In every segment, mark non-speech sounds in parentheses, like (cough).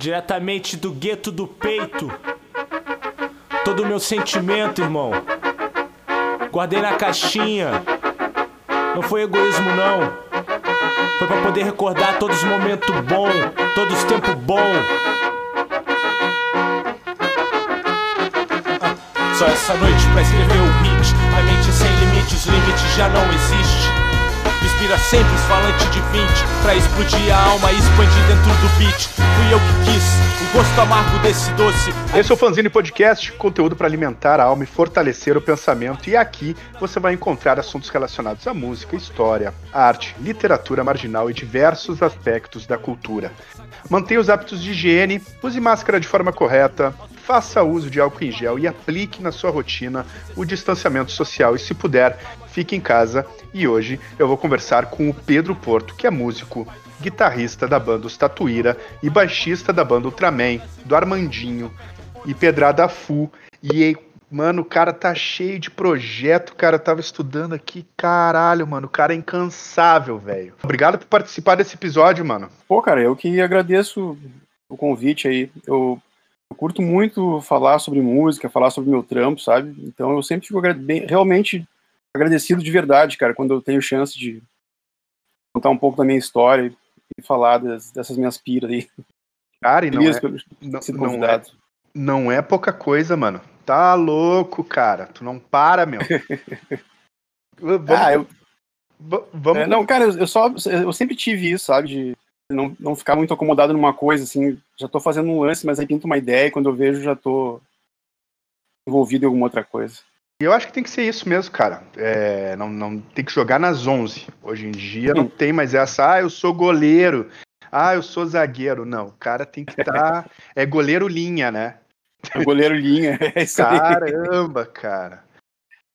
Diretamente do gueto do peito. Todo o meu sentimento, irmão. Guardei na caixinha. Não foi egoísmo, não. Foi pra poder recordar todos os momentos bons, todos os tempos bons. Só essa noite pra escrever o beat. A mente sem limites, limite já não existe. Inspira sempre os falantes de 20 Pra explodir a alma e expandir dentro do beat. Fui eu que quis, o gosto amargo desse doce. Esse é o Fanzine Podcast, conteúdo para alimentar a alma e fortalecer o pensamento. E aqui você vai encontrar assuntos relacionados à música, história, arte, literatura marginal e diversos aspectos da cultura. Mantenha os hábitos de higiene, use máscara de forma correta, faça uso de álcool em gel e aplique na sua rotina o distanciamento social. E, se puder, fique em casa. E hoje eu vou conversar com o Pedro Porto, que é músico, guitarrista da banda Os Tatuíra e baixista da banda Ultraman, do Armandinho e Pedrada Fu. E Mano, o cara tá cheio de projeto, cara. Eu tava estudando aqui, caralho, mano. O cara é incansável, velho. Obrigado por participar desse episódio, mano. Pô, cara, eu que agradeço o convite aí. Eu, eu curto muito falar sobre música, falar sobre meu trampo, sabe? Então eu sempre fico bem, realmente agradecido de verdade, cara, quando eu tenho chance de contar um pouco da minha história e falar das, dessas minhas piras aí. Cara, e não é, não, não, é, não é pouca coisa, mano. Tá louco, cara. Tu não para, meu. (laughs) vamos, ah, eu... vamos... É, não, cara, eu, só eu sempre tive isso, sabe? De não, não ficar muito acomodado numa coisa, assim. Já tô fazendo um lance, mas aí pinto uma ideia e quando eu vejo já tô envolvido em alguma outra coisa. Eu acho que tem que ser isso mesmo, cara. É, não, não tem que jogar nas 11. Hoje em dia não tem mais essa, ah, eu sou goleiro, ah, eu sou zagueiro. Não, o cara tem que estar. Tá, (laughs) é goleiro linha, né? É goleiro linha. É isso Caramba, cara.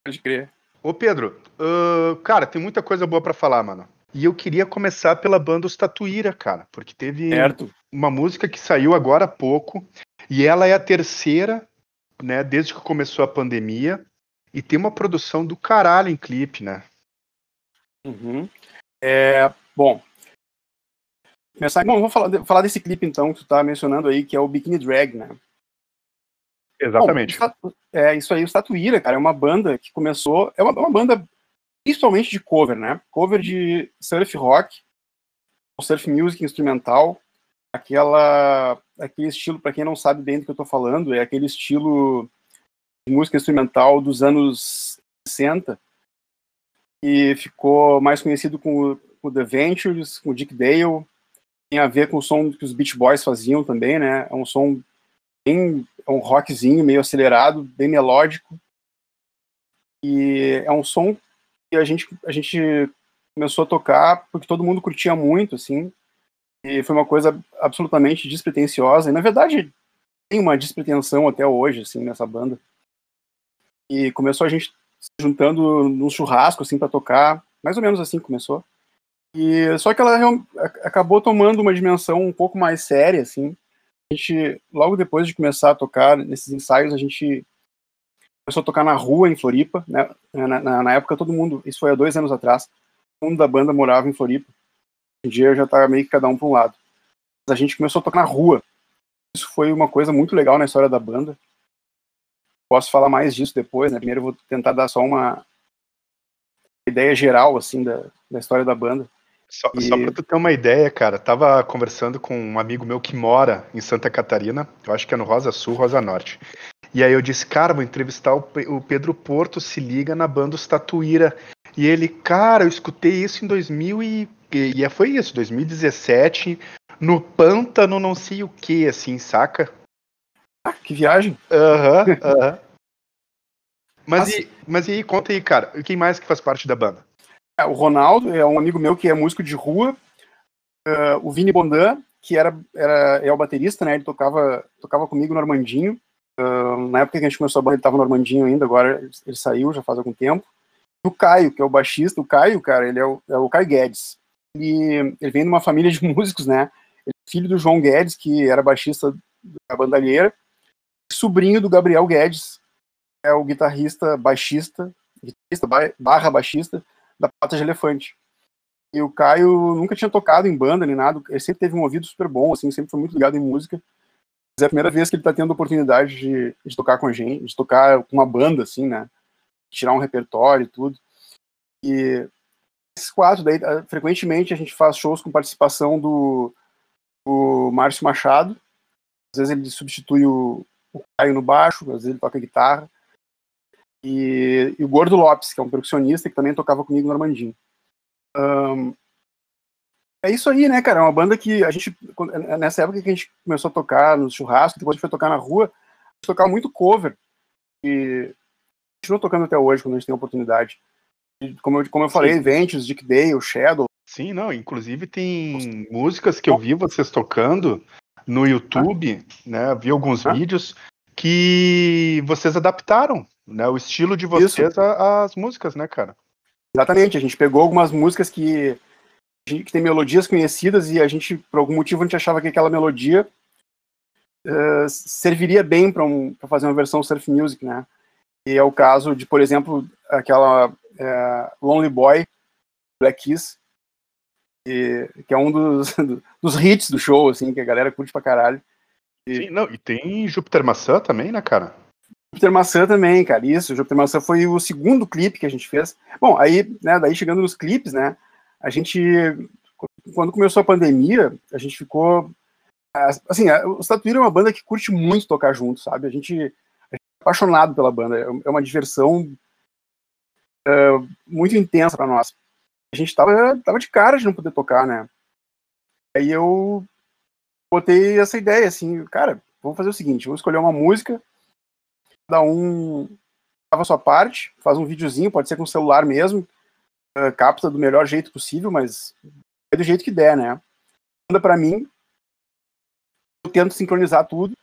Pode crer. Ô, Pedro, uh, cara, tem muita coisa boa para falar, mano. E eu queria começar pela banda Os Tatuíra, cara, porque teve certo. uma música que saiu agora há pouco, e ela é a terceira, né, desde que começou a pandemia. E tem uma produção do caralho em clipe, né? Uhum. É, bom, começar, bom, vou falar, falar desse clipe então que tu tá mencionando aí, que é o Bikini Drag, né? Exatamente. Bom, é isso aí, o Statuíra, cara, é uma banda que começou, é uma, uma banda principalmente de cover, né? Cover de surf rock, surf music instrumental, aquela aquele estilo, para quem não sabe bem do que eu tô falando, é aquele estilo música instrumental dos anos 60 e ficou mais conhecido com o The Ventures, com o Dick Dale, tem a ver com o som que os Beach Boys faziam também, né? É um som bem, é um rockzinho meio acelerado, bem melódico. E é um som que a gente a gente começou a tocar porque todo mundo curtia muito, assim. E foi uma coisa absolutamente despretensiosa. E na verdade tem uma despretensão até hoje, assim, nessa banda. E começou a gente se juntando num churrasco, assim, para tocar. Mais ou menos assim começou. E só que ela acabou tomando uma dimensão um pouco mais séria, assim. A gente, logo depois de começar a tocar nesses ensaios, a gente começou a tocar na rua em Floripa, né? Na, na, na época todo mundo, isso foi há dois anos atrás, todo mundo da banda morava em Floripa. Hoje em dia já tá meio que cada um para um lado. Mas a gente começou a tocar na rua. Isso foi uma coisa muito legal na história da banda. Posso falar mais disso depois, né? Primeiro eu vou tentar dar só uma ideia geral, assim, da, da história da banda. Só, e... só pra tu ter uma ideia, cara, tava conversando com um amigo meu que mora em Santa Catarina, eu acho que é no Rosa Sul, Rosa Norte. E aí eu disse, cara, vou entrevistar o, o Pedro Porto, se liga na banda Os Tatuíra. E ele, cara, eu escutei isso em 2000 e, e, e foi isso, 2017, no pântano não sei o que, assim, saca? Ah, que viagem. Aham, uhum, (laughs) aham. Uhum. Mas, e, mas e aí, conta aí, cara, quem mais que faz parte da banda? É, o Ronaldo é um amigo meu que é músico de rua. Uh, o Vini Bondan, que era, era é o baterista, né? Ele tocava, tocava comigo no Armandinho. Uh, na época que a gente começou a banda, ele tava no Armandinho ainda, agora ele saiu, já faz algum tempo. E o Caio, que é o baixista, o Caio, cara, ele é o, é o Caio Guedes. Ele, ele vem de uma família de (laughs) músicos, né? Ele é filho do João Guedes, que era baixista da bandalheira sobrinho do Gabriel Guedes, é o guitarrista baixista, guitarrista barra baixista da Pata de Elefante. E o Caio nunca tinha tocado em banda nem nada, ele sempre teve um ouvido super bom, assim, sempre foi muito ligado em música. é a primeira vez que ele está tendo a oportunidade de, de, tocar com a gente, de tocar com uma banda, assim, né? Tirar um repertório e tudo. E esses quatro, daí, ah, frequentemente a gente faz shows com participação do, do Márcio Machado. Às vezes ele substitui o, o Caio no baixo, às vezes ele toca guitarra. E, e, o Gordo Lopes, que é um percussionista que também tocava comigo no Armandinho. Um, é isso aí, né, cara? É uma banda que a gente, nessa época que a gente começou a tocar nos churrascos, depois a gente foi tocar na rua, a gente tocava muito cover. E continua tocando até hoje, quando a gente tem oportunidade. E, como, eu, como eu falei, Ventures, Dick Dale, Shadow. Sim, não, inclusive tem músicas que eu vi vocês tocando no YouTube, ah. né? Vi alguns ah. vídeos que vocês adaptaram, né? O estilo de vocês às músicas, né, cara? Exatamente, a gente pegou algumas músicas que que tem melodias conhecidas e a gente, por algum motivo, a gente achava que aquela melodia uh, serviria bem para um, fazer uma versão surf music, né? E é o caso de, por exemplo, aquela uh, Lonely Boy, Black Kiss, que, que é um dos, (laughs) dos hits do show, assim, que a galera curte pra caralho. E, Sim, não, e tem Júpiter Maçã também, né, cara? Júpiter Maçã também, cara, isso, Júpiter Maçã foi o segundo clipe que a gente fez. Bom, aí, né, daí chegando nos clipes, né, a gente, quando começou a pandemia, a gente ficou. Assim, o Statuíra é uma banda que curte muito tocar junto, sabe? A gente, a gente é apaixonado pela banda, é uma diversão uh, muito intensa para nós. A gente tava, tava de cara de não poder tocar, né? Aí eu botei essa ideia, assim, cara, vamos fazer o seguinte, vamos escolher uma música, cada um grava a sua parte, faz um videozinho, pode ser com o celular mesmo, uh, capta do melhor jeito possível, mas é do jeito que der, né? Manda para mim, eu tento sincronizar tudo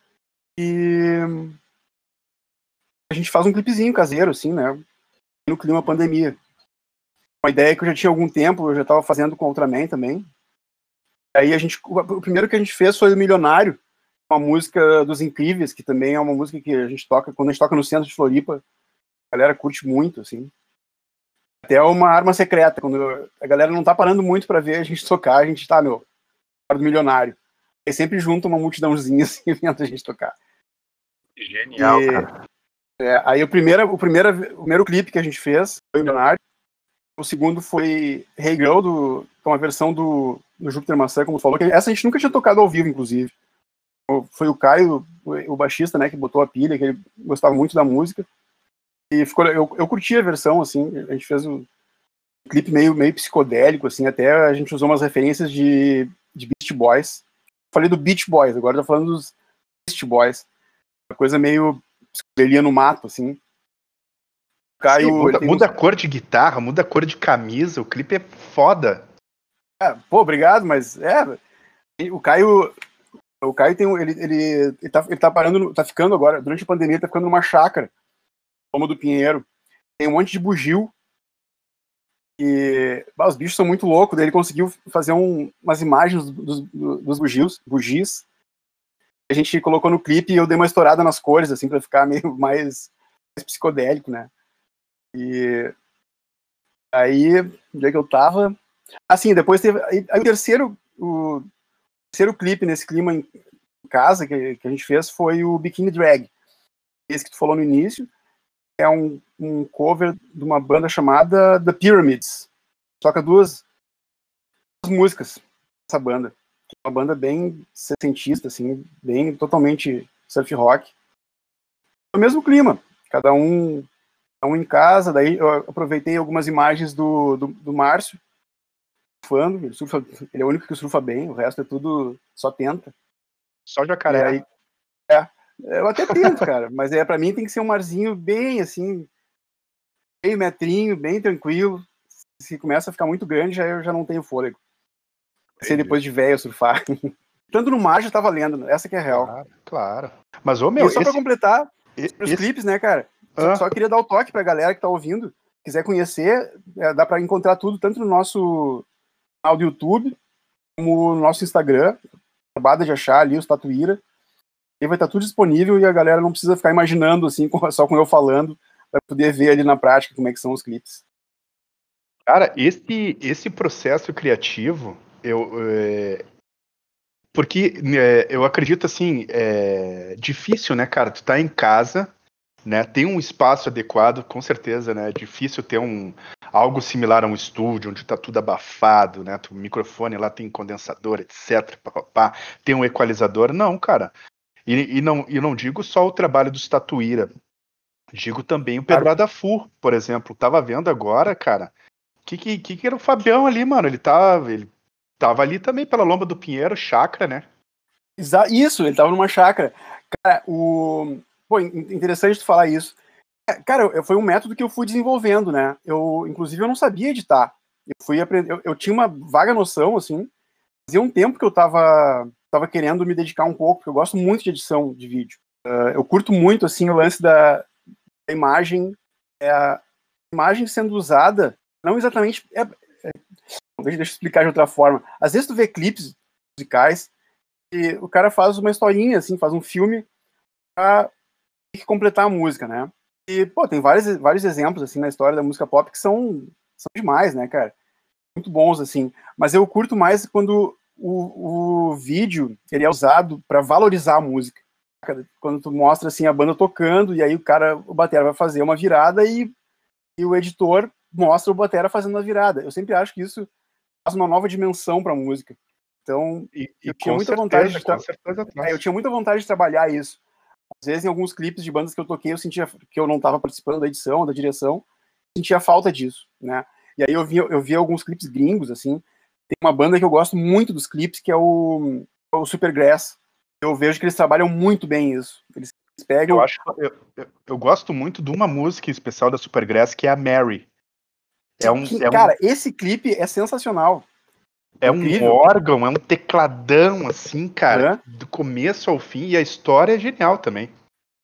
e a gente faz um clipezinho caseiro, assim, né? No clima pandemia. Uma ideia que eu já tinha algum tempo, eu já estava fazendo com a Ultraman também. Aí a gente, o primeiro que a gente fez foi o Milionário, uma música dos Incríveis, que também é uma música que a gente toca, quando a gente toca no centro de Floripa, a galera curte muito, assim até uma arma secreta. Quando a galera não tá parando muito para ver a gente tocar, a gente tá, meu, do milionário. E sempre junta uma multidãozinha (laughs) assim vendo a gente tocar. Genial, e, cara. É, aí o primeiro, o, primeiro, o primeiro clipe que a gente fez foi o Milionário. O segundo foi Hey Girl, do, é uma versão do, do Júpiter Maçã, como falou. Que essa a gente nunca tinha tocado ao vivo, inclusive. Foi o Caio, o baixista, né, que botou a pilha, que ele gostava muito da música. E ficou, eu, eu curti a versão, assim, a gente fez um clipe meio, meio psicodélico, assim, até a gente usou umas referências de, de Beast Boys. Falei do Beach Boys, agora tô falando dos Beast Boys. Uma coisa meio psicodelia no mato, assim. Caio, Sim, muda, muda a cor de guitarra, muda a cor de camisa, o clipe é foda. É, pô, obrigado, mas é. O Caio. O Caio tem ele, ele, ele, tá, ele tá parando, tá ficando agora, durante a pandemia, ele tá ficando numa chácara Loma do Pinheiro. Tem um monte de bugio. E bah, os bichos são muito loucos. Daí ele conseguiu fazer um, umas imagens dos, dos, dos bugios, bugis. A gente colocou no clipe e eu dei uma estourada nas cores, assim, para ficar (laughs) meio mais, mais, psicodélico, né? E aí, onde é que eu tava? Assim, depois teve. Aí, aí o terceiro. O terceiro clipe nesse clima em casa que, que a gente fez foi o Bikini Drag. Esse que tu falou no início é um, um cover de uma banda chamada The Pyramids. Toca duas, duas músicas dessa banda. É uma banda bem sessentista, assim, bem totalmente surf rock. No mesmo clima, cada um, um em casa. Daí eu aproveitei algumas imagens do, do, do Márcio, surfando. Ele, surfa, ele é o único que surfa bem, o resto é tudo só tenta. Só jacaré. Aí, é, eu até tento, (laughs) cara, mas é para mim tem que ser um marzinho bem assim, meio metrinho, bem tranquilo. Se começa a ficar muito grande, já eu já não tenho fôlego. Ser depois de velho surfar. (laughs) Tanto no mar já tá valendo, essa que é a real. Claro, claro. Mas, ô meu. E só esse... pra completar, esse... os clipes, né, cara? Ah. Só, queria dar o toque pra galera que tá ouvindo. Quiser conhecer, é, dá para encontrar tudo tanto no nosso canal do YouTube, como no nosso Instagram. Acabada de achar ali, os Tatuíra. E vai estar tudo disponível e a galera não precisa ficar imaginando assim, (laughs) só com eu falando, vai poder ver ali na prática como é que são os clipes. Cara, esse, esse processo criativo, eu, é, porque é, eu acredito assim, é difícil, né, cara? Tu tá em casa, né? Tem um espaço adequado, com certeza, né? É difícil ter um algo similar a um estúdio onde tá tudo abafado, né? O microfone lá tem condensador, etc. Pá, pá, tem um equalizador. Não, cara. E, e, não, e não digo só o trabalho do Statuíra. Digo também o Pedro Adafur, por exemplo. Tava vendo agora, cara. Que, que, que era o Fabião ali, mano? Ele tava, ele tava ali também pela Lomba do Pinheiro, chácara, né? Isso, ele tava numa chácara. Cara, o. Pô, interessante tu falar isso. É, cara, foi um método que eu fui desenvolvendo, né? Eu, inclusive, eu não sabia editar. Eu fui aprender, eu, eu tinha uma vaga noção, assim. Fazia um tempo que eu tava, tava querendo me dedicar um pouco, porque eu gosto muito de edição de vídeo. Uh, eu curto muito, assim, o lance da, da imagem, é a imagem sendo usada, não exatamente. É, é, deixa, deixa eu explicar de outra forma. Às vezes tu vê clipes musicais e o cara faz uma historinha, assim, faz um filme completar a música, né? E, pô, tem vários, vários exemplos, assim, na história da música pop que são, são demais, né, cara? Muito bons, assim. Mas eu curto mais quando o, o vídeo ele é usado para valorizar a música. Quando tu mostra, assim, a banda tocando, e aí o cara, o batera vai fazer uma virada e, e o editor mostra o batera fazendo a virada. Eu sempre acho que isso faz uma nova dimensão para a música. Então, e, eu tinha muita certeza, vontade de tra... é, eu tinha muita vontade de trabalhar isso. Às vezes, em alguns clipes de bandas que eu toquei, eu sentia que eu não estava participando da edição, da direção, sentia falta disso, né? E aí eu vi, eu vi alguns clipes gringos, assim. Tem uma banda que eu gosto muito dos clipes, que é o, o Supergrass. Eu vejo que eles trabalham muito bem isso. Eles pegam. Eu, acho, eu, eu, eu gosto muito de uma música especial da Supergrass, que é a Mary. É um, que, é cara, um... esse clipe é sensacional. É um órgão, é um tecladão, assim, cara, é. do começo ao fim, e a história é genial também.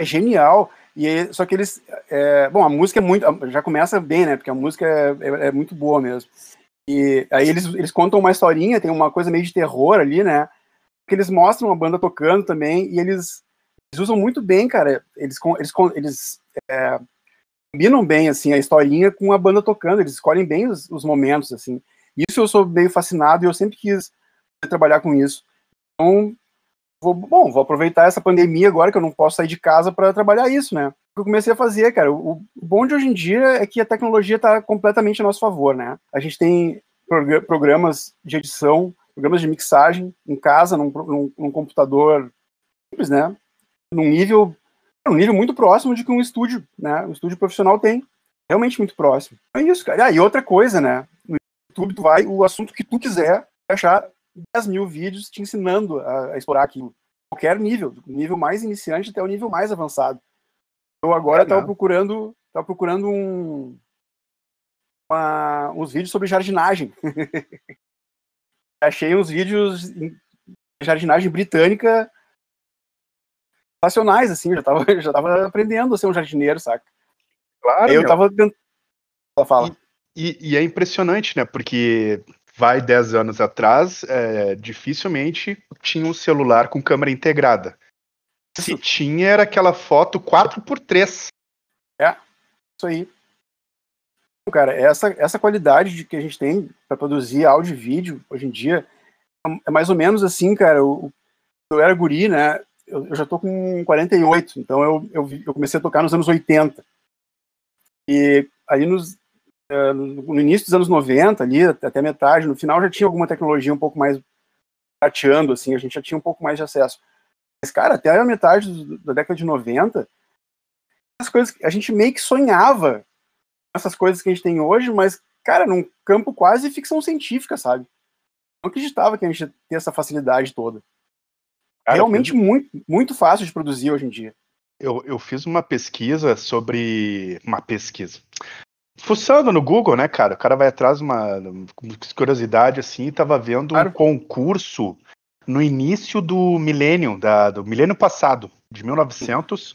É genial, e só que eles. É, bom, a música é muito. Já começa bem, né? Porque a música é, é, é, muito boa mesmo. E aí eles, eles contam uma historinha, tem uma coisa meio de terror ali, né? Que eles mostram a banda tocando também, e eles, eles usam muito bem, cara. Eles, eles, eles é, combinam bem, assim, a historinha com a banda tocando, eles escolhem bem os, os momentos, assim. Isso eu sou meio fascinado e eu sempre quis trabalhar com isso. Então, vou, bom, vou aproveitar essa pandemia agora que eu não posso sair de casa para trabalhar isso, né? O que eu comecei a fazer, cara, o, bom de hoje em dia é que a tecnologia está completamente a nosso favor, né? A gente tem programas de edição, programas de mixagem em casa, num, num, num computador simples, né? Num nível, num nível muito próximo de que um estúdio, né? Um estúdio profissional tem. Realmente muito próximo. É isso, cara. Ah, e outra coisa, né? YouTube, tu vai, o assunto que tu quiser, achar 10 mil vídeos te ensinando a, a explorar aquilo. Qualquer nível, do nível mais iniciante até o nível mais avançado. Eu agora estava procurando, tava procurando um, uma, uns vídeos sobre jardinagem. (laughs) Achei uns vídeos de jardinagem britânica sensacionais, assim, já estava (laughs) já tava aprendendo a ser um jardineiro, saca? Claro. eu estava tentando. Fala. E, e, é impressionante, né? Porque vai 10 anos atrás, é, dificilmente tinha um celular com câmera integrada. Se tinha, era aquela foto 4x3. É, isso aí. Cara, essa, essa qualidade de que a gente tem para produzir áudio e vídeo hoje em dia é mais ou menos assim, cara. Eu, eu era guri, né? Eu, eu já tô com 48, então eu, eu, eu comecei a tocar nos anos 80. E aí nos no início dos anos 90, ali, até metade, no final já tinha alguma tecnologia um pouco mais tateando, assim, a gente já tinha um pouco mais de acesso. Mas, cara, até a metade da década de 90, as coisas, a gente meio que sonhava essas coisas que a gente tem hoje, mas, cara, num campo quase ficção científica, sabe? Não acreditava que a gente ia ter essa facilidade toda. Cara, Realmente fiz... muito, muito fácil de produzir hoje em dia. Eu, eu fiz uma pesquisa sobre. Uma pesquisa fuçando no Google, né, cara? O cara vai atrás de uma, curiosidade assim, e tava vendo claro. um concurso no início do milênio, da, do milênio passado, de 1900.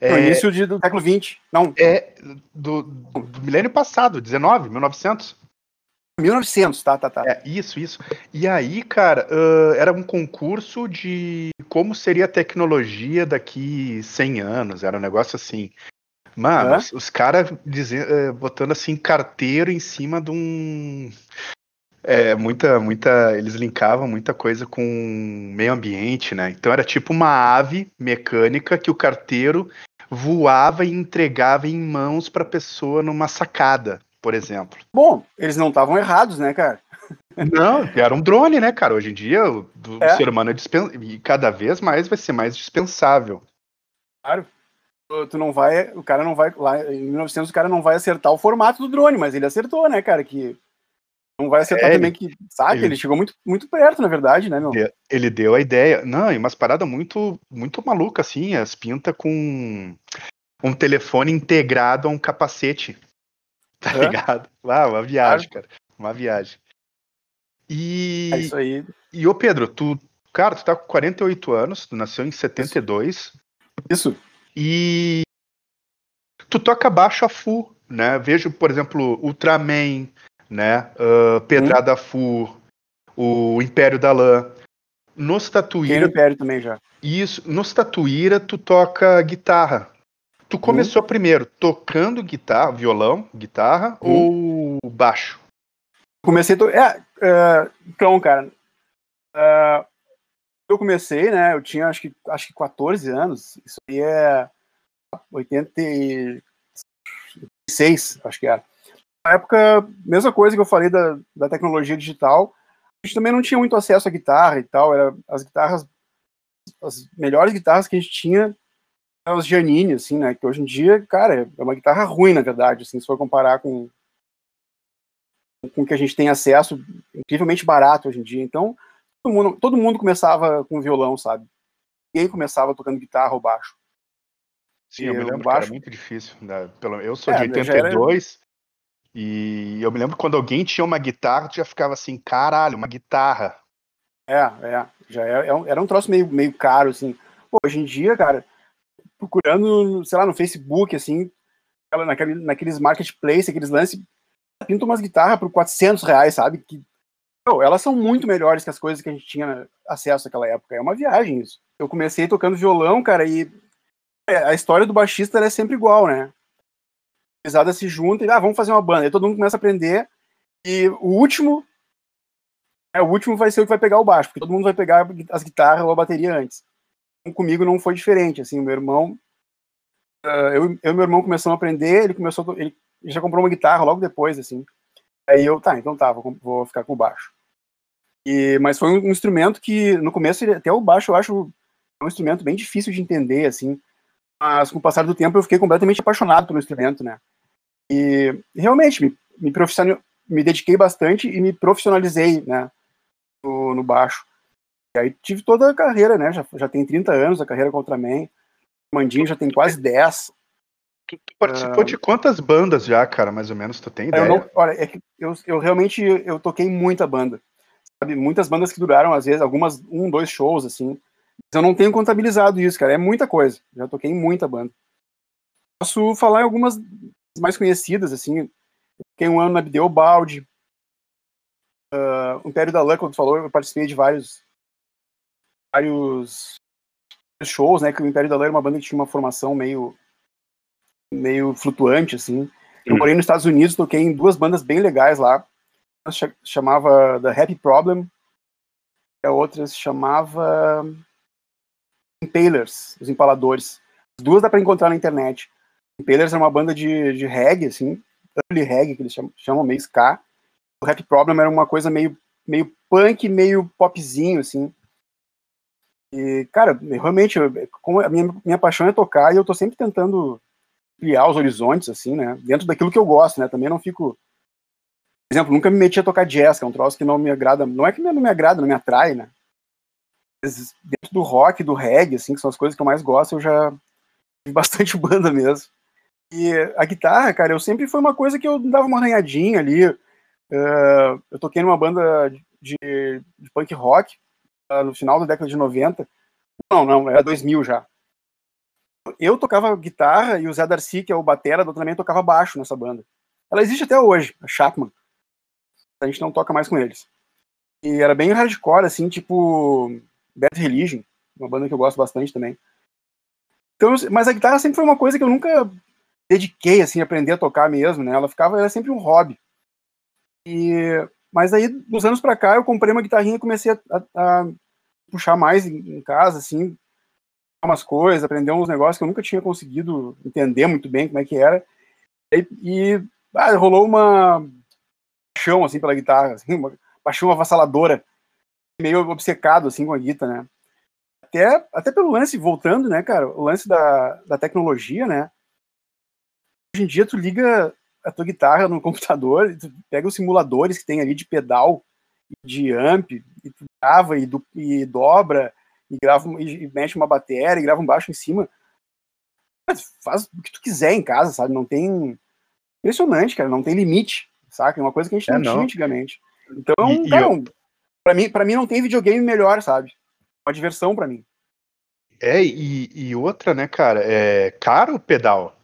No é, início de, do século 20, não. É, do, do milênio passado, 19, 1900. 1900, tá, tá, tá. É, isso, isso. E aí, cara, uh, era um concurso de como seria a tecnologia daqui 100 anos, era um negócio assim. Mano, é? os, os caras uh, botando assim carteiro em cima de um. é, muita, muita. Eles linkavam muita coisa com meio ambiente, né? Então era tipo uma ave mecânica que o carteiro voava e entregava em mãos para pessoa numa sacada, por exemplo. Bom, eles não estavam errados, né, cara? (laughs) Não, era um drone, né, cara? Hoje em dia o, o é. ser humano é dispens... e cada vez mais vai ser mais dispensável. Claro. Tu não vai, o cara não vai lá em 1900 o cara não vai acertar o formato do drone, mas ele acertou, né, cara, que não vai acertar é, também que, sabe, ele, ele, chegou muito, muito perto, na verdade, né, meu? Ele deu a ideia. Não, e umas paradas muito muito maluca assim, as pinta com um telefone integrado a um capacete. (laughs) Tá é? ligado? Ah, uma viagem, claro. cara. Uma viagem. E. É isso aí. E ô Pedro, tu. Cara, tu tá com 48 anos, tu nasceu em 72. Isso. E. Tu toca baixo a full, né? Vejo, por exemplo, Ultraman, né? Uh, Pedrada hum. Fu, o Império da Lã. No Tatuíra. Império também já. Isso. No Tatuíra, tu toca guitarra. Tu começou hum. primeiro tocando guitarra, violão, guitarra hum. ou baixo? Comecei. To... É, uh, então, cara. Uh, eu comecei, né? Eu tinha acho que, acho que 14 anos. Isso aí é 86, acho que era. Na época, mesma coisa que eu falei da, da tecnologia digital, a gente também não tinha muito acesso à guitarra e tal. Era as guitarras, as melhores guitarras que a gente tinha eram as Janine, assim, né? Que hoje em dia, cara, é uma guitarra ruim, na verdade, assim, se for comparar com, com que a gente tem acesso incrivelmente barato hoje em dia. Então, mundo, todo mundo começava com violão, sabe? Ninguém começava tocando guitarra ou baixo. Sim, e eu me lembro baixo... era muito difícil. Né? Eu sou é, de 82 era... e eu me lembro quando alguém tinha uma guitarra, tu já ficava assim, caralho, uma guitarra. É, é. Já era, é era um troço meio, meio caro, assim. Pô, hoje em dia, cara, procurando, sei lá, no Facebook, assim, naquele, naqueles marketplace, aqueles lances, pinta umas guitarras por 400 reais, sabe? Que, elas são muito melhores que as coisas que a gente tinha acesso naquela época. É uma viagem isso. Eu comecei tocando violão, cara, e é, a história do baixista é sempre igual, né? A pesada se junta e, ah, vamos fazer uma banda. Aí todo mundo começa a aprender e o último é, o último vai ser o que vai pegar o baixo, porque todo mundo vai pegar as guitarras ou a bateria antes. Comigo não foi diferente, assim, meu irmão uh, eu, eu e meu irmão começamos a aprender, ele começou, ele já comprou uma guitarra logo depois, assim. Aí eu, tá, então tá, vou, vou ficar com o baixo. E, mas foi um instrumento que, no começo, até o baixo eu acho um instrumento bem difícil de entender, assim. Mas com o passar do tempo eu fiquei completamente apaixonado pelo instrumento, né? E realmente me, me, me dediquei bastante e me profissionalizei, né? No, no, baixo. E aí tive toda a carreira, né? Já, já tem 30 anos a carreira com o Ultraman. Mandinho já tem quase 10. Tu, tu participou uh, de quantas bandas já, cara, mais ou menos, tu tem ideia? Eu não, olha, é que eu, eu realmente eu toquei muita banda. Sabe? Muitas bandas que duraram, às vezes, algumas, um, dois shows, assim. Mas eu não tenho contabilizado isso, cara. É muita coisa. Já toquei em muita banda. Posso falar em algumas mais conhecidas, assim. Fiquei um ano na Bideobaldi. Uh, o Império da Lã, como tu falou, eu participei de vários vários shows, né? Que o Império da Lã era uma banda que tinha uma formação meio meio flutuante, assim. Eu hum. morei nos Estados Unidos, toquei em duas bandas bem legais lá. Chamava The Happy Problem, a outra se chamava Impalers, os Empaladores. As duas dá para encontrar na internet. Impalers é uma banda de, de reggae, assim, early reggae, que eles chamam, chamam meio ska. O Happy Problem era uma coisa meio, meio punk, meio popzinho, assim. E, cara, realmente, como a minha, minha paixão é tocar e eu tô sempre tentando ampliar os horizontes, assim, né? Dentro daquilo que eu gosto, né? Também não fico. Exemplo, nunca me meti a tocar jazz, que é um troço que não me agrada. Não é que não me agrada, não me atrai, né? Mas dentro do rock, do reggae, assim, que são as coisas que eu mais gosto, eu já tive (laughs) bastante banda mesmo. E a guitarra, cara, eu sempre foi uma coisa que eu dava uma arranhadinha ali. Uh, eu toquei numa banda de, de punk rock uh, no final da década de 90. Não, não, era 2000 já eu tocava guitarra e o Zé Darcy, que é o batera também tocava baixo nessa banda. Ela existe até hoje, a Chapman. A gente não toca mais com eles. E era bem hardcore, assim, tipo Bad Religion, uma banda que eu gosto bastante também. Então, mas a guitarra sempre foi uma coisa que eu nunca dediquei, assim, a aprender a tocar mesmo, né? Ela ficava, era sempre um hobby. E mas aí, dos anos pra cá, eu comprei uma guitarrinha e comecei a, a, a puxar mais em, em, casa, assim, umas coisas, aprender uns negócios que eu nunca tinha conseguido entender muito bem como é que era. E, e ah, rolou uma paixão, assim, pela guitarra, assim, uma paixão avassaladora, meio obcecado, assim, com a guitarra, né? Até, até pelo lance, voltando, né, cara, o lance da, da tecnologia, né? Hoje em dia tu liga a tua guitarra no (laughs) computador, tu pega os simuladores que tem ali de pedal, de amp, e tu grava e, do, e dobra, e grava e, e mexe uma bateria, e grava um baixo em cima. Faz o que tu quiser em casa, sabe? Não tem. Impressionante, cara, não tem limite, saca? É uma coisa que a gente é, não, não, tinha antigamente. Então, e, cara, eu... pra, mim, pra mim não tem videogame melhor, sabe? Uma diversão para mim. É, e, e outra, né, cara, é caro o pedal.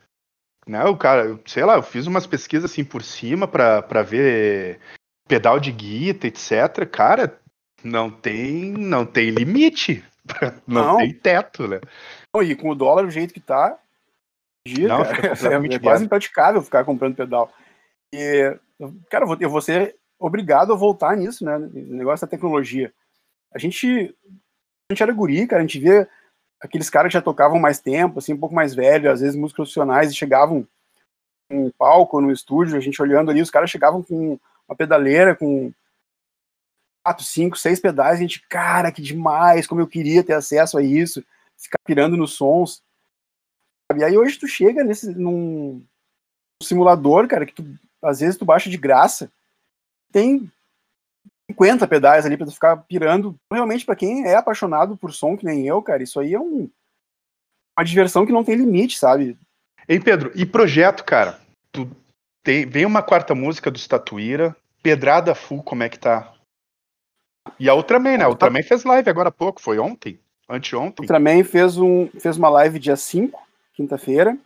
Né, o cara, sei lá, eu fiz umas pesquisas assim por cima para ver pedal de guita, etc. Cara, não tem, não tem limite. (laughs) Não, não. tem teto, né? E com o dólar do jeito que tá, dia, não, (laughs) é, é quase impraticável ficar comprando pedal. E, cara, eu vou ser obrigado a voltar nisso, né? O negócio da tecnologia. A gente, a gente era guri, cara, a gente via aqueles caras que já tocavam mais tempo, assim, um pouco mais velho, às vezes músicos profissionais, e chegavam um palco no estúdio, a gente olhando ali, os caras chegavam com uma pedaleira, com quatro, cinco, seis pedais, a gente, cara, que demais, como eu queria ter acesso a isso, ficar pirando nos sons. E aí hoje tu chega nesse, num simulador, cara, que tu, às vezes tu baixa de graça, tem 50 pedais ali para tu ficar pirando. Realmente, para quem é apaixonado por som, que nem eu, cara, isso aí é um, uma diversão que não tem limite, sabe? Ei, Pedro, e projeto, cara? Tu tem, vem uma quarta música do Statuíra, Pedrada Full, como é que tá? E a Ultraman, né? A Ultraman fez live agora há pouco, foi ontem? Anteontem? Ultraman fez, um, fez uma live dia 5, quinta-feira.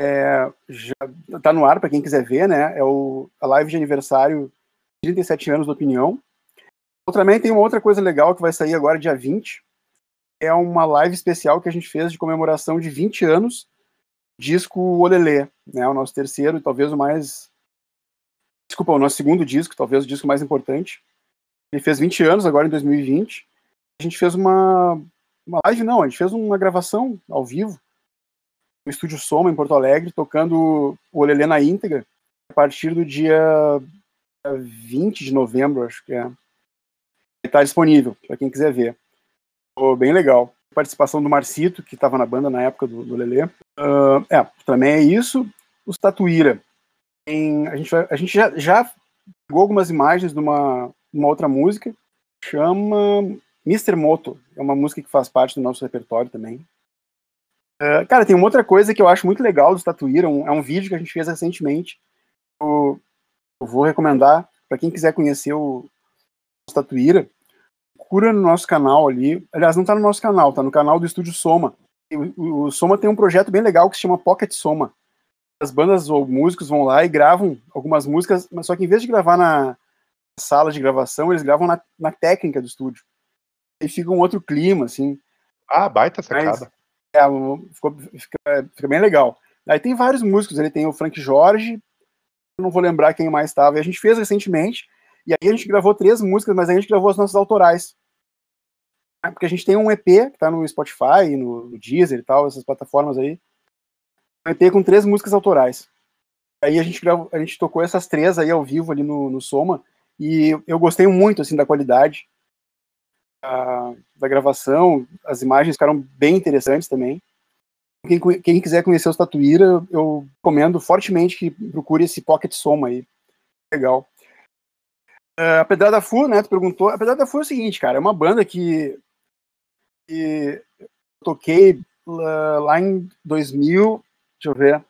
É, já tá no ar para quem quiser ver, né? É o, a live de aniversário 37 anos da opinião. Também tem uma outra coisa legal que vai sair agora, dia 20. É uma live especial que a gente fez de comemoração de 20 anos disco Olelê, né? O nosso terceiro e talvez o mais. Desculpa, o nosso segundo disco, talvez o disco mais importante. Ele fez 20 anos agora em 2020. A gente fez uma, uma live, não, a gente fez uma gravação ao vivo no Estúdio Soma, em Porto Alegre, tocando o Olelê na íntegra, a partir do dia 20 de novembro, acho que é. Está disponível para quem quiser ver. Ficou bem legal. Participação do Marcito, que estava na banda na época do, do Lelê. Uh, é, também é isso. Os Tatuíra. Tem, a gente, a gente já, já pegou algumas imagens de uma, uma outra música. Chama Mr. Moto. É uma música que faz parte do nosso repertório também. Uh, cara, tem uma outra coisa que eu acho muito legal dos Tatuíra. Um, é um vídeo que a gente fez recentemente. O, eu vou recomendar para quem quiser conhecer o, o Tatuíra, procura no nosso canal ali. Aliás, não está no nosso canal, está no canal do Estúdio Soma. O, o, Soma tem um projeto bem legal que se chama Pocket Soma. As bandas ou músicos vão lá e gravam algumas músicas, mas só que em vez de gravar na sala de gravação, eles gravam na, na técnica do estúdio. E fica um outro clima, assim. Ah, baita sacada. Mas, é, ficou, fica, fica, bem legal. Aí tem vários músicos, ele tem o Frank Jorge, não vou lembrar quem mais estava. E a gente fez recentemente, e aí a gente gravou três músicas, mas aí a gente gravou as nossas autorais. Porque a gente tem um EP que está no Spotify, no, no Deezer e tal, essas plataformas aí. Um EP com três músicas autorais. Aí a gente, gravou, a gente tocou essas três aí ao vivo ali no, no Soma, e eu gostei muito, assim, da qualidade da, da gravação, as imagens ficaram bem interessantes também. Quem, quem, quiser conhecer os Tatuíra, eu recomendo fortemente que procure esse Pocket Soma aí. Legal. Uh, a Pedrada Fu, né, tu perguntou. A Pedrada Fu é o seguinte, cara, é uma banda que, que eu toquei uh, lá em 2000, deixa eu ver,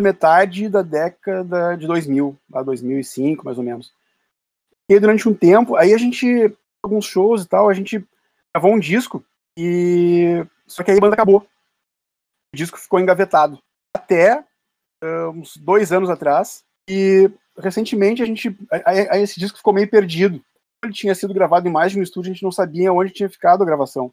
metade da década de 2000, lá 2005, mais ou menos. E durante um tempo, aí a gente, alguns shows e tal, a gente gravou um disco e só que aí a banda acabou o disco ficou engavetado até uh, uns dois anos atrás. E recentemente a gente. A, a, esse disco ficou meio perdido. Ele tinha sido gravado em mais de um estúdio, a gente não sabia onde tinha ficado a gravação.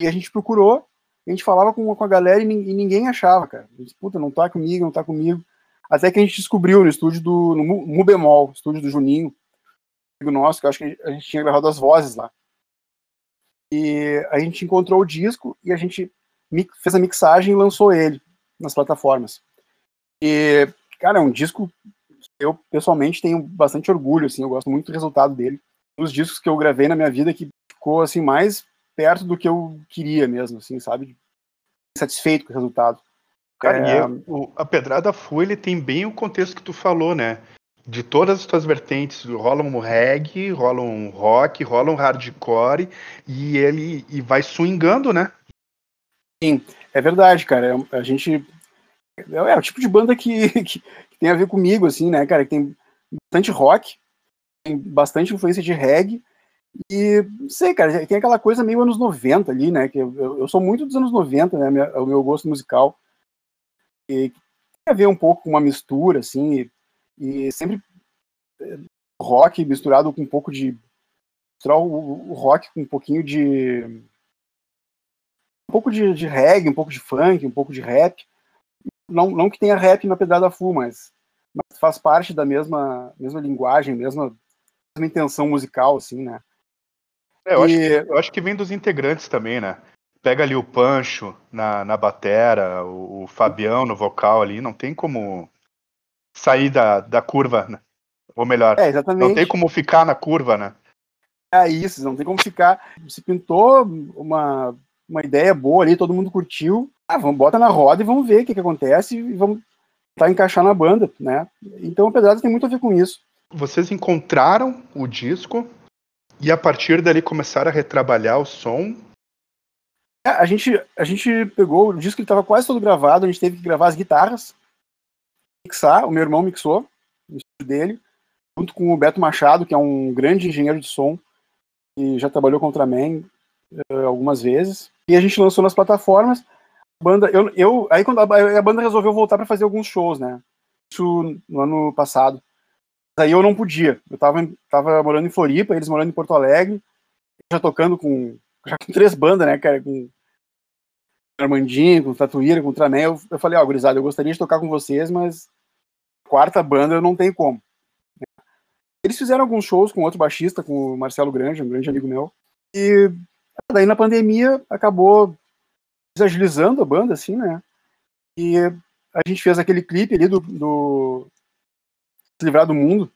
E a gente procurou, a gente falava com, com a galera e, ninguém achava, cara. Puta, não tá comigo, não tá comigo. Até que a gente descobriu no estúdio do no Mu Bemol, estúdio do Juninho, nosso, que eu acho que a gente tinha gravado as vozes lá. E a gente encontrou o disco e a gente fez a mixagem e lançou ele nas plataformas. E, cara, é um disco eu pessoalmente tenho bastante orgulho, assim, eu gosto muito do resultado dele. Um dos discos que eu gravei na minha vida que ficou, assim, mais perto do que eu queria mesmo, assim, sabe? Satisfeito com o resultado. Cara, é... e o, a Pedrada Fu, ele tem bem o contexto que tu falou, né? De todas as tuas vertentes, rola um reggae, rola um rock, rola um hardcore, e ele e vai swingando, né? Sim, é verdade, cara. É, a gente. É, é o tipo de banda que, que, (laughs) que, tem a ver comigo, assim, né, cara? Que tem bastante rock, tem bastante influência de reggae. E, sei, cara, tem aquela coisa meio anos 90 ali, né? Que eu, eu sou muito dos anos 90, né? O meu gosto musical. E tem a ver um pouco com uma mistura, assim, e, e sempre é, rock misturado com um pouco de. Misturar o, o rock com um pouquinho de um pouco de, de reggae, um pouco de funk, um pouco de rap. Não, não que tenha rap na Pedrada Full, mas, mas faz parte da mesma, mesma linguagem, mesma, mesma intenção musical, assim, né? É, eu, e... acho que, eu acho que vem dos integrantes também, né? Pega ali o Pancho na, na batera, o, o Fabião no vocal ali, não tem como sair da, da curva, né? Ou melhor, é, exatamente. não tem como ficar na curva, né? É isso, não tem como ficar. Se pintou uma uma ideia boa ali, todo mundo curtiu. Ah, vamos bota na roda e vamos ver o que, que acontece e vamos tentar encaixar na banda, né? Então o Pedrada tem muito a ver com isso. Vocês encontraram o disco e a partir dali começaram a retrabalhar o som? É, a gente, a gente pegou o disco que estava quase todo gravado, a gente teve que gravar as guitarras, mixar, o meu irmão mixou no estúdio dele, junto com o Beto Machado, que é um grande engenheiro de som, e já trabalhou com o Ultraman uh, algumas vezes. E a gente lançou nas plataformas. Banda, eu, eu, aí quando a, a banda resolveu voltar para fazer alguns shows, né? Isso no ano passado. Aí eu não podia. Eu tava, tava morando em Floripa, eles morando em Porto Alegre, já tocando com, já com três bandas, né, cara? Com Armandinho, com Tatuíra, com Ultraman. Eu, eu falei, ó, oh, gurizada, eu gostaria de tocar com vocês, mas quarta banda eu não tenho como. Eles fizeram alguns shows com outro baixista, com o Marcelo Grande, um grande amigo meu. E Daí na pandemia acabou desagilizando a banda, assim, né? E a gente fez aquele clipe ali do, do Se Livrar do Mundo,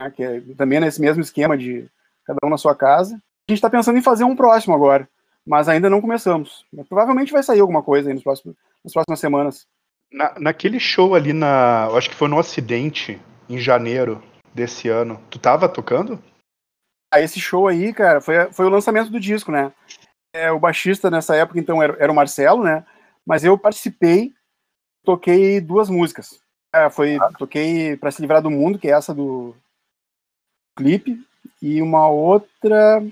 né? que é também nesse mesmo esquema de cada um na sua casa. A gente está pensando em fazer um próximo agora, mas ainda não começamos. Provavelmente vai sair alguma coisa aí nos próximos, nas próximas semanas. Na, naquele show ali na. Acho que foi no Ocidente, em janeiro desse ano. Tu tava tocando? Ah, esse show aí, cara, foi, foi o lançamento do disco, né? É, o baixista nessa época, então, era, era o Marcelo, né? Mas eu participei, toquei duas músicas. É, foi, ah. Toquei Pra Se Livrar do Mundo, que é essa do clipe, e uma outra,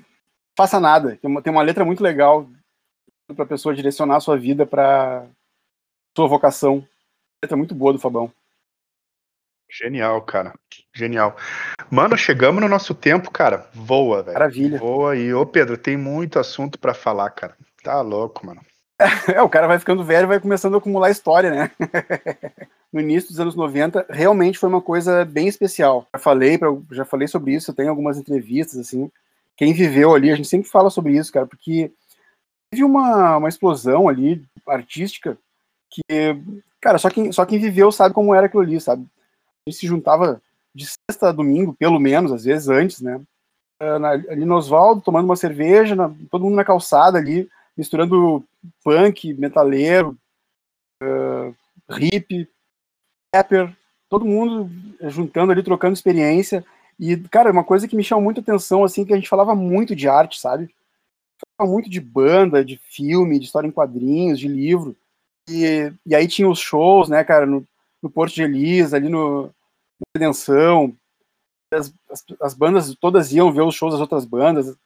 Faça Nada, que é tem uma letra muito legal para a pessoa direcionar a sua vida para sua vocação. Letra muito boa do Fabão. Genial, cara. Genial. Mano, chegamos no nosso tempo, cara. Voa, velho. Maravilha. Voa e, ô Pedro, tem muito assunto para falar, cara. Tá louco, mano. (laughs) É, o cara vai ficando velho e vai começando a acumular história, né? (laughs) no início dos anos 90, realmente foi uma coisa bem especial. Já falei, pra, já falei sobre isso, eu tenho algumas entrevistas, assim. Quem viveu ali, a gente sempre fala sobre isso, cara, porque teve uma, uma explosão ali artística que, cara, só quem, só quem viveu sabe como era aquilo ali, sabe? gente se juntava de sexta a domingo, pelo menos, às vezes antes, né? Ali no Oswaldo, tomando uma cerveja, na, todo mundo na calçada ali, misturando punk, metaleiro, uh, hip, rapper, todo mundo juntando ali, trocando experiência. E, cara, uma coisa que me chamou muita atenção, assim, que a gente falava muito de arte, sabe? Falava muito de banda, de filme, de história em quadrinhos, de livro. E, e aí tinha os shows, né, cara, no, no Porto de Elisa, ali no, Redenção. As, as, as, bandas todas iam ver os shows das outras bandas.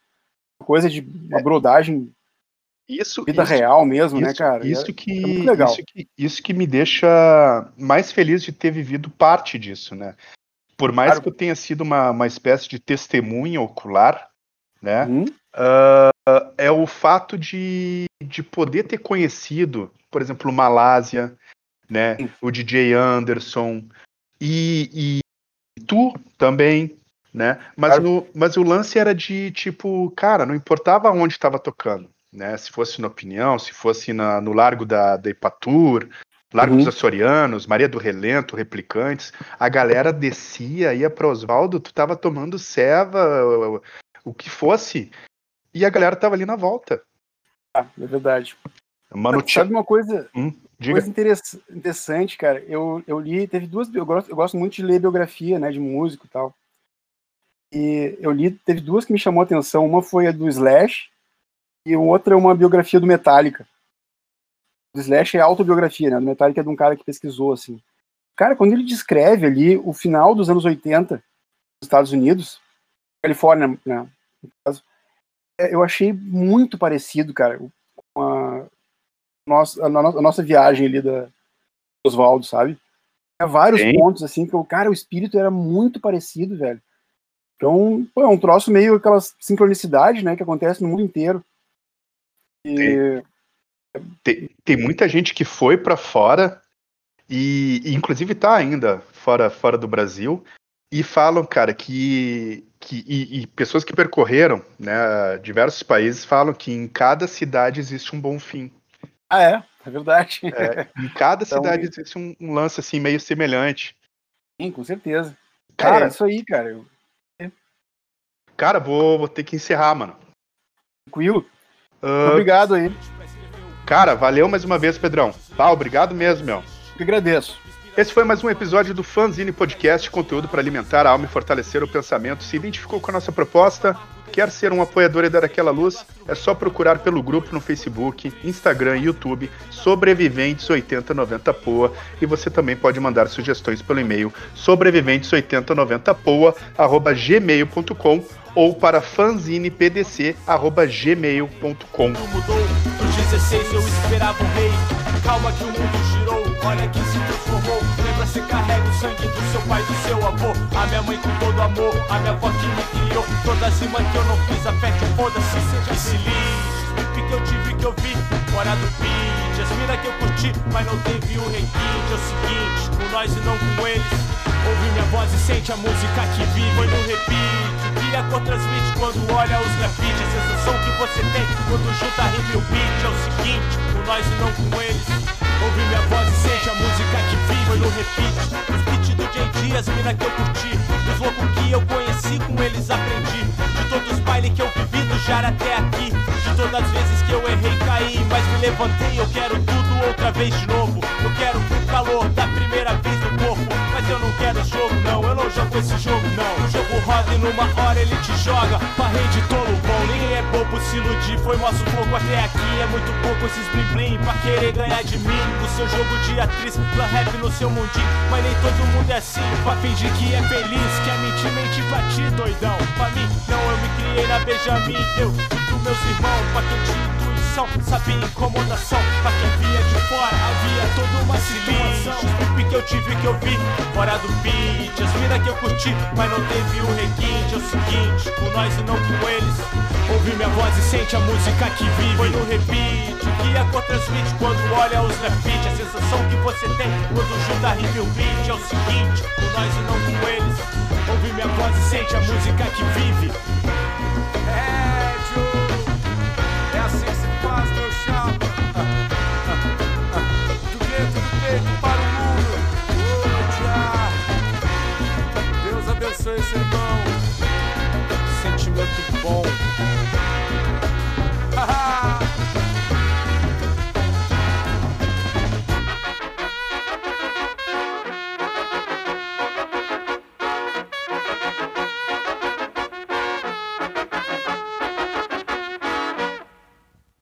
Coisa de uma é. brodagem. Isso, vida isso, real mesmo, né, isso, né, cara? Isso, é, que, é isso, que, isso que me deixa mais feliz de ter vivido parte disso, né? Por mais claro. que eu tenha sido uma, uma espécie de testemunha ocular, né? Uhum. Uh, é o fato de, de poder ter conhecido, por exemplo, Malásia, né? O DJ Anderson e, e tu também, né? Mas, Claro. no, mas o lance era de tipo, cara, não importava onde estava tocando, né? Se fosse na Opinião, se fosse na, no Largo da, da Ipatur, Largo Uhum. dos Açorianos, Maria do Relento, Replicantes, a galera descia, ia para Oswaldo, tu tava tomando ceva, o, o que fosse, e a galera tava ali na volta. Ah, é verdade. Mano, Sabe uma coisa, diga. coisa interess- interessante, cara? Eu, eu li, teve duas. Eu gosto, eu gosto muito de ler biografia, né, de músico e tal. E eu li, teve duas que me chamou a atenção. Uma foi a do Slash e outra é uma biografia do Metallica. O Slash é autobiografia, né? Do Metallica é de um cara que pesquisou, assim. Cara, quando ele descreve ali o final dos anos 80 nos Estados Unidos, Califórnia, né? no caso, é, eu achei muito parecido, cara, com a nossa, a, no- a nossa viagem ali da Oswaldo, sabe? Tinha vários Sim. pontos, assim, que o cara, o espírito era muito parecido, velho. Então, pô, é um troço meio aquela sincronicidade, né, que acontece no mundo inteiro. E, Tem, tem muita gente que foi pra fora e, e inclusive tá ainda fora, fora do Brasil e falam, cara, que, que e, e pessoas que percorreram, né, diversos países falam que em cada cidade existe um bom fim. Ah, é, é verdade. É, em cada (laughs) Então, cidade existe um, um lance assim meio semelhante. Sim, com certeza. Cara, É. isso aí, cara. eu- Cara, vou, vou ter que encerrar, mano. Tranquilo. Ah, Obrigado aí. Cara, valeu mais uma vez, Pedrão. Tá, obrigado mesmo, meu. Eu agradeço. Esse foi mais um episódio do Fanzine Podcast, conteúdo para alimentar a alma e fortalecer o pensamento. Se identificou com a nossa proposta? Quer ser um apoiador e dar aquela luz? É só procurar pelo grupo no Facebook, Instagram e YouTube Sobreviventes 8090 Poa e você também pode mandar sugestões pelo e-mail sobreviventes8090poa@gmail.com ou para fanzinepdc@gmail.com. mundo mudou. Dos 16 eu esperava um rei. Calma que o mundo girou, olha que se transformou. Lembra, você carrega o sangue do seu pai, do seu avô. A minha mãe com todo amor, a minha avó que me criou. As rimas que eu não fiz, a fé que foda-se, seja feliz. Pipe que eu tive, que eu vi, fora do beat. As mina que eu curti, mas não teve o requinte. É o seguinte, com nós e não com eles. Ouve minha voz e sente a música que vive. Foi no repeat. A cor transmite quando olha os grafites. A sensação que você tem quando junta rima e o beat. É o seguinte, com nós e não com eles. Ouve minha voz e sente a música que vive. Foi no repeat. Os beats do JD, as mina que eu curti. Os loucos que eu conheci, com eles aprendi. De todos os bailes que eu vivi do Jara até aqui. De todas as vezes que eu errei, caí. Mas me levantei, eu quero tudo outra vez de novo. Eu quero o calor da primeira vez no corpo. Mas eu não quero jogo, não. Eu não jogo esse jogo, não. O jogo roda e numa hora ele te joga. Parrei de tolo bom. Ninguém é bobo se iludir. Foi nosso fogo até aqui. É muito pouco esses blim blim pra querer ganhar de mim. O seu jogo de atriz, pra rap no seu mundinho. Mas nem todo mundo é assim. Pra fingir que é feliz. Quer mentir, mentir pra ti, doidão. Pra mim, não, eu me criei na Benjamin. Eu e meus irmãos. Pra quem tinha intuição, sabia incomodação. Pra quem via de fora, havia toda uma situação. Os que eu tive, que eu vi, fora do beat. As mina que eu curti, mas não teve o requinte. É o seguinte, com nós e não com eles. Ouve minha voz e sente a música que vive. Foi no repeat, que a cor transmite quando olha os grafites. A sensação que você tem quando junta rima e o beat. É o seguinte, com nós e não com eles. Ouve minha voz e sente a música que vive. sei se é bom. Sentimento bom.